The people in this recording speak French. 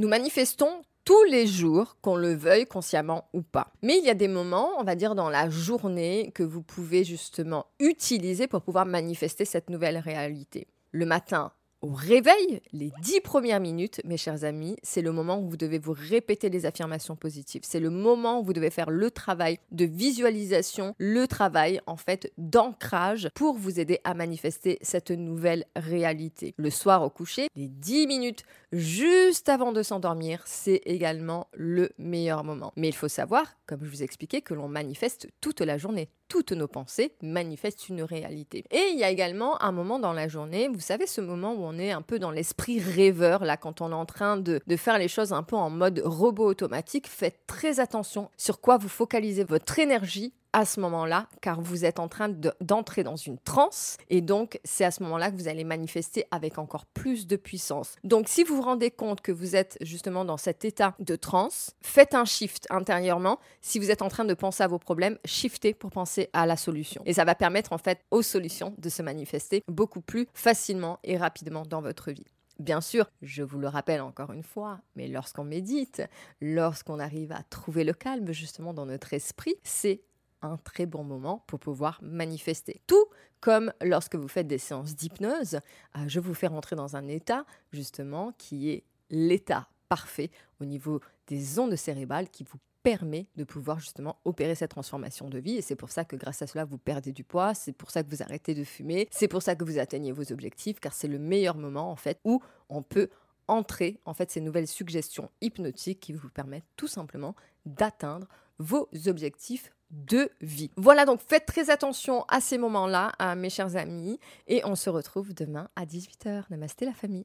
Nous manifestons tous les jours, qu'on le veuille consciemment ou pas. Mais il y a des moments, on va dire dans la journée, que vous pouvez justement utiliser pour pouvoir manifester cette nouvelle réalité. Le matin, au réveil, les dix premières minutes, mes chers amis, c'est le moment où vous devez vous répéter les affirmations positives. C'est le moment où vous devez faire le travail de visualisation, le travail en fait d'ancrage pour vous aider à manifester cette nouvelle réalité. Le soir au coucher, les dix minutes juste avant de s'endormir, c'est également le meilleur moment. Mais il faut savoir, comme je vous expliquais, que l'on manifeste toute la journée toutes nos pensées manifestent une réalité. Et il y a également un moment dans la journée, vous savez, ce moment où on est un peu dans l'esprit rêveur, là, quand on est en train de, de faire les choses un peu en mode robot automatique, faites très attention sur quoi vous focalisez votre énergie à ce moment-là, car vous êtes en train d'entrer dans une transe, et donc c'est à ce moment-là que vous allez manifester avec encore plus de puissance. Donc si vous vous rendez compte que vous êtes justement dans cet état de transe, faites un shift intérieurement. Si vous êtes en train de penser à vos problèmes, shiftez pour penser à la solution. Et ça va permettre en fait aux solutions de se manifester beaucoup plus facilement et rapidement dans votre vie. Bien sûr, je vous le rappelle encore une fois, mais lorsqu'on médite, lorsqu'on arrive à trouver le calme justement dans notre esprit, c'est un très bon moment pour pouvoir manifester. Tout comme lorsque vous faites des séances d'hypnose, euh, je vous fais rentrer dans un état justement qui est l'état parfait au niveau des ondes cérébrales qui vous permet de pouvoir justement opérer cette transformation de vie. Et c'est pour ça que grâce à cela, vous perdez du poids, c'est pour ça que vous arrêtez de fumer, c'est pour ça que vous atteignez vos objectifs, car c'est le meilleur moment en fait où on peut entrer en fait ces nouvelles suggestions hypnotiques qui vous permettent tout simplement d'atteindre vos objectifs de vie. Voilà, donc faites très attention à ces moments-là, mes chers amis, et on se retrouve demain à 18h. Namasté la famille.